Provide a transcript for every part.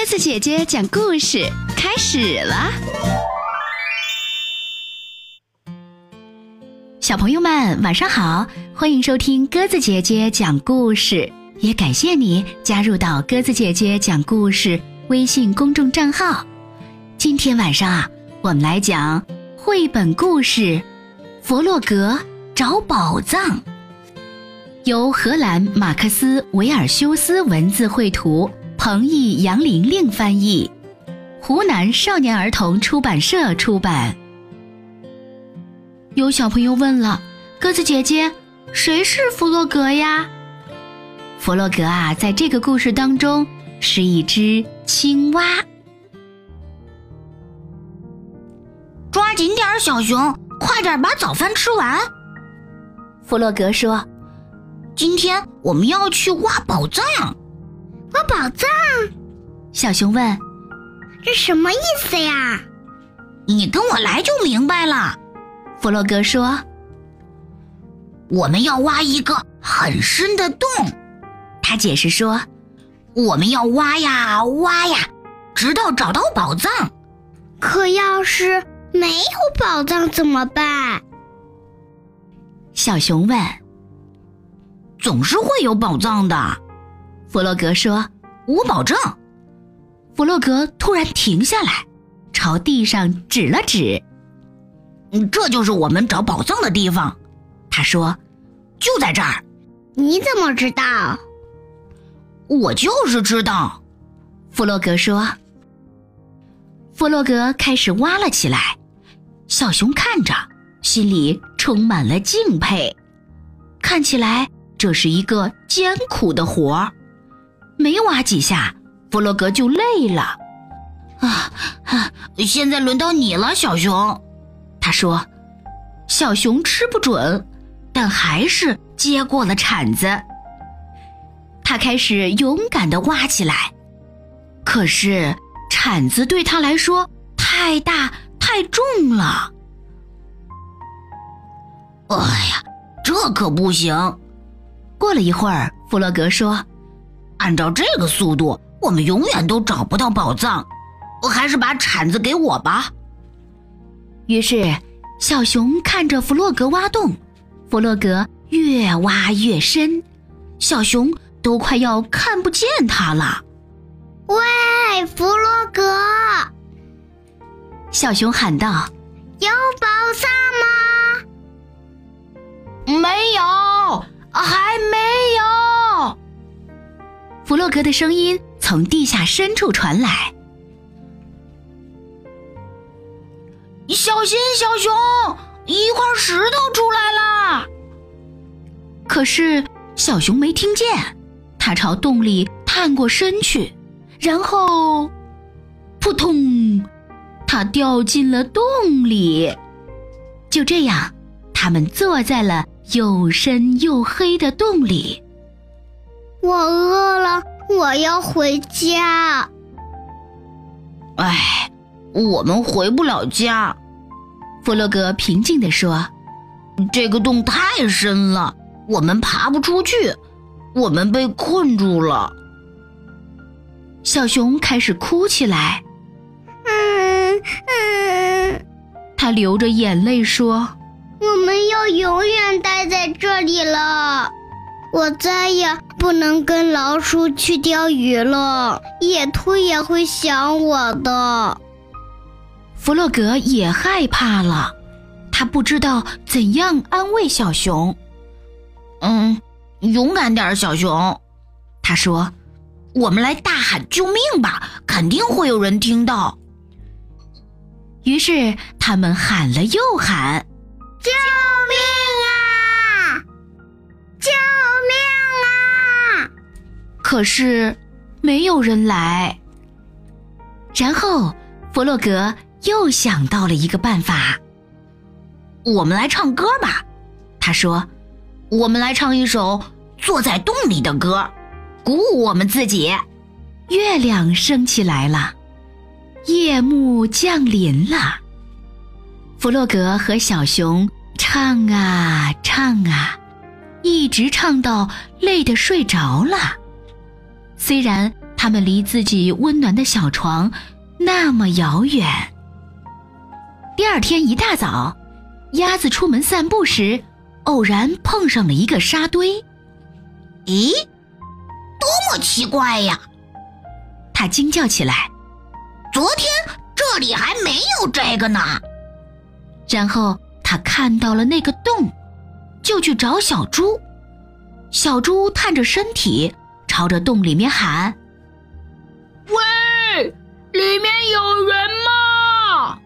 鸽子姐姐讲故事开始了，小朋友们晚上好，欢迎收听鸽子姐姐讲故事，也感谢你加入到鸽子姐姐讲故事微信公众账号。今天晚上啊，我们来讲绘本故事《弗洛格找宝藏》，由荷兰马克思·维尔修斯文字绘图。彭毅、杨玲玲翻译，湖南少年儿童出版社出版。有小朋友问了：“鸽子姐姐，谁是弗洛格呀？”弗洛格啊，在这个故事当中是一只青蛙。抓紧点，小熊，快点把早饭吃完。弗洛格说：“今天我们要去挖宝藏。”挖宝藏，小熊问：“这什么意思呀？”你跟我来就明白了。弗洛格说：“我们要挖一个很深的洞。”他解释说：“我们要挖呀挖呀，直到找到宝藏。可要是没有宝藏怎么办？”小熊问：“总是会有宝藏的。”弗洛格说：“我保证。”弗洛格突然停下来，朝地上指了指：“这就是我们找宝藏的地方。”他说：“就在这儿。”你怎么知道？我就是知道。”弗洛格说。弗洛格开始挖了起来，小熊看着，心里充满了敬佩。看起来这是一个艰苦的活儿。没挖几下，弗洛格就累了。啊，现在轮到你了，小熊。他说：“小熊吃不准，但还是接过了铲子。他开始勇敢地挖起来。可是铲子对他来说太大太重了。哎呀，这可不行！过了一会儿，弗洛格说。”按照这个速度，我们永远都找不到宝藏。我还是把铲子给我吧。于是，小熊看着弗洛格挖洞，弗洛格越挖越深，小熊都快要看不见他了。喂，弗洛格！小熊喊道：“有宝藏吗？”没有，还没有。弗洛格的声音从地下深处传来：“小心，小熊，一块石头出来了。”可是小熊没听见，它朝洞里探过身去，然后，扑通，它掉进了洞里。就这样，他们坐在了又深又黑的洞里。我饿了，我要回家。哎，我们回不了家。弗洛格平静地说：“这个洞太深了，我们爬不出去，我们被困住了。”小熊开始哭起来。嗯嗯，他流着眼泪说：“我们要永远待在这里了。”我再也不能跟老鼠去钓鱼了，野兔也会想我的。弗洛格也害怕了，他不知道怎样安慰小熊。嗯，勇敢点，小熊，他说：“我们来大喊救命吧，肯定会有人听到。”于是他们喊了又喊：“救命！”可是，没有人来。然后，弗洛格又想到了一个办法。我们来唱歌吧，他说：“我们来唱一首坐在洞里的歌，鼓舞我们自己。”月亮升起来了，夜幕降临了。弗洛格和小熊唱啊唱啊，一直唱到累得睡着了。虽然他们离自己温暖的小床那么遥远。第二天一大早，鸭子出门散步时，偶然碰上了一个沙堆。咦，多么奇怪呀！他惊叫起来：“昨天这里还没有这个呢。”然后他看到了那个洞，就去找小猪。小猪探着身体，朝着洞里面喊。喂，里面有人吗？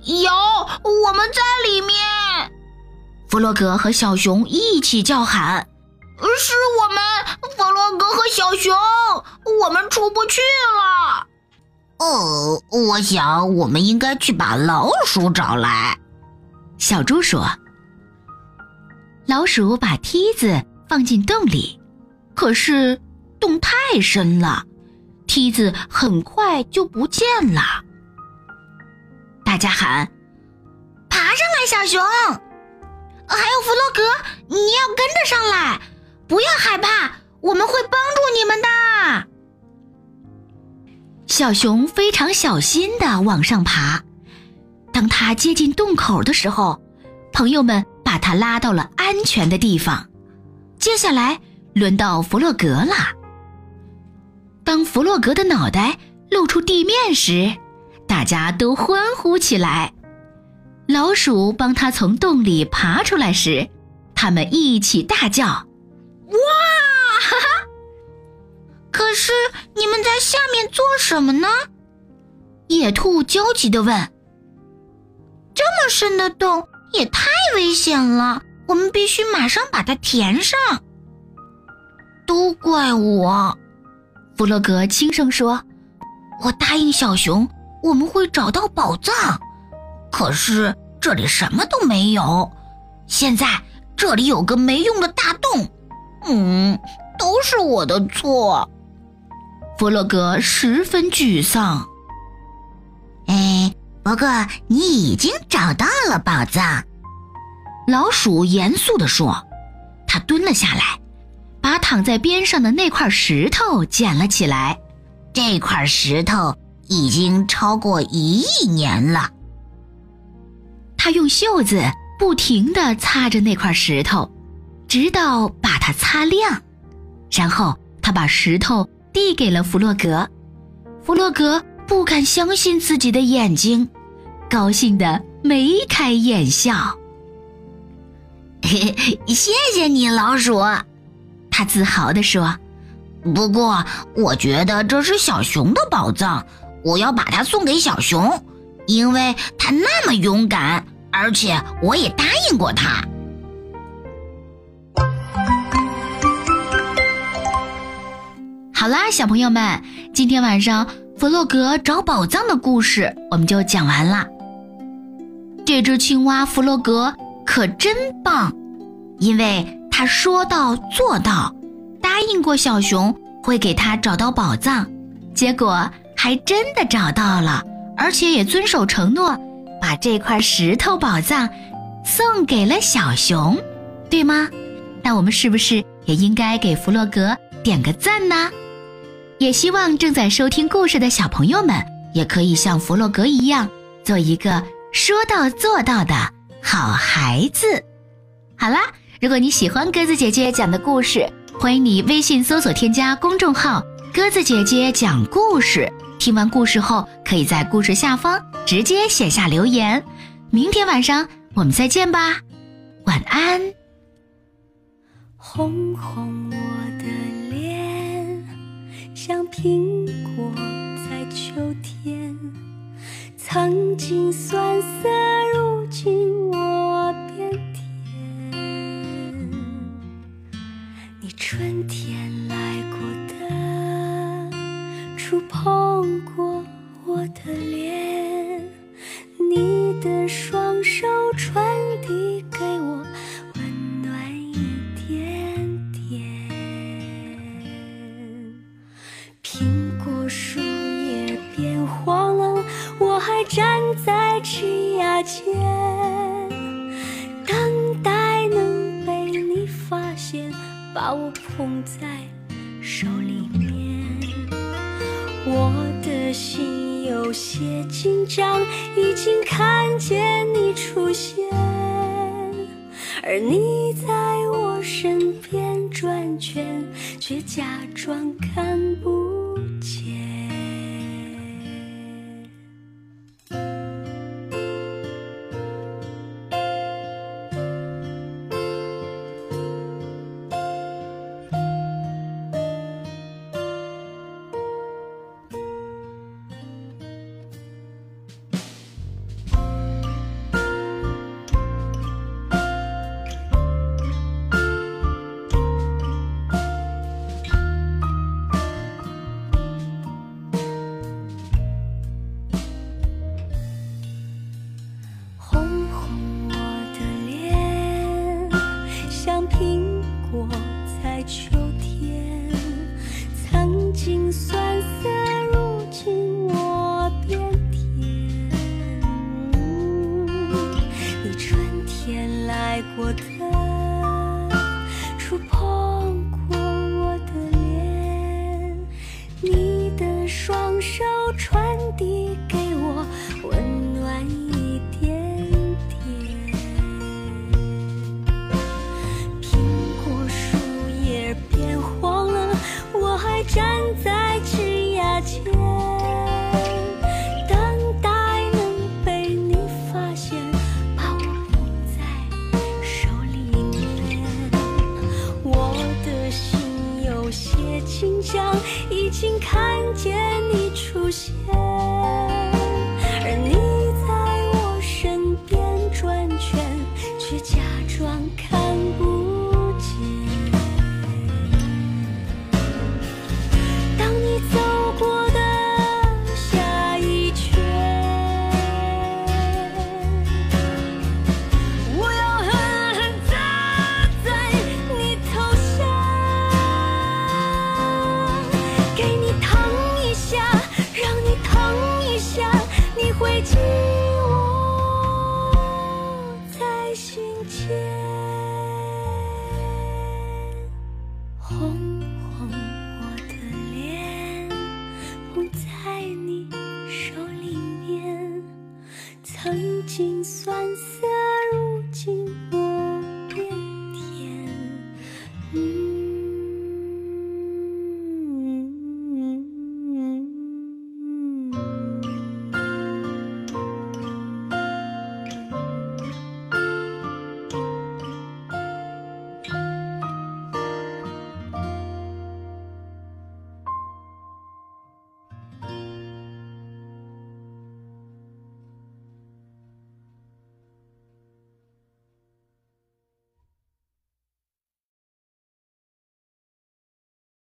有，我们在里面。弗洛格和小熊一起叫喊：“是我们，弗洛格和小熊，我们出不去了。”哦，我想我们应该去把老鼠找来。小猪说：“老鼠把梯子放进洞里，可是……”洞太深了，梯子很快就不见了。大家喊：“爬上来，小熊！还有弗洛格，你要跟着上来，不要害怕，我们会帮助你们的。”小熊非常小心的往上爬。当他接近洞口的时候，朋友们把他拉到了安全的地方。接下来轮到弗洛格了。当弗洛格的脑袋露出地面时，大家都欢呼起来。老鼠帮他从洞里爬出来时，他们一起大叫：“哇！”哈哈！可是你们在下面做什么呢？野兔焦急地问。“这么深的洞也太危险了，我们必须马上把它填上。”都怪我。弗洛格轻声说：“我答应小熊，我们会找到宝藏，可是这里什么都没有。现在这里有个没用的大洞，嗯，都是我的错。”弗洛格十分沮丧。哎，不过你已经找到了宝藏，老鼠严肃地说。他蹲了下来。把躺在边上的那块石头捡了起来，这块石头已经超过一亿年了。他用袖子不停地擦着那块石头，直到把它擦亮，然后他把石头递给了弗洛格。弗洛格不敢相信自己的眼睛，高兴的眉开眼笑。谢谢你，老鼠。他自豪地说：“不过，我觉得这是小熊的宝藏，我要把它送给小熊，因为它那么勇敢，而且我也答应过他。”好啦，小朋友们，今天晚上弗洛格找宝藏的故事我们就讲完了。这只青蛙弗洛格可真棒，因为。他说到做到，答应过小熊会给他找到宝藏，结果还真的找到了，而且也遵守承诺，把这块石头宝藏送给了小熊，对吗？那我们是不是也应该给弗洛格点个赞呢？也希望正在收听故事的小朋友们也可以像弗洛格一样，做一个说到做到的好孩子。好啦。如果你喜欢鸽子姐姐讲的故事，欢迎你微信搜索添加公众号“鸽子姐姐讲故事”。听完故事后，可以在故事下方直接写下留言。明天晚上我们再见吧，晚安。红红我的脸，像苹果在秋天，曾经酸涩，如今我春天来过的，触碰过我的脸，你的双把我捧在手里面我的心有些紧张已经看见你出现而你在我身边转圈却假装看不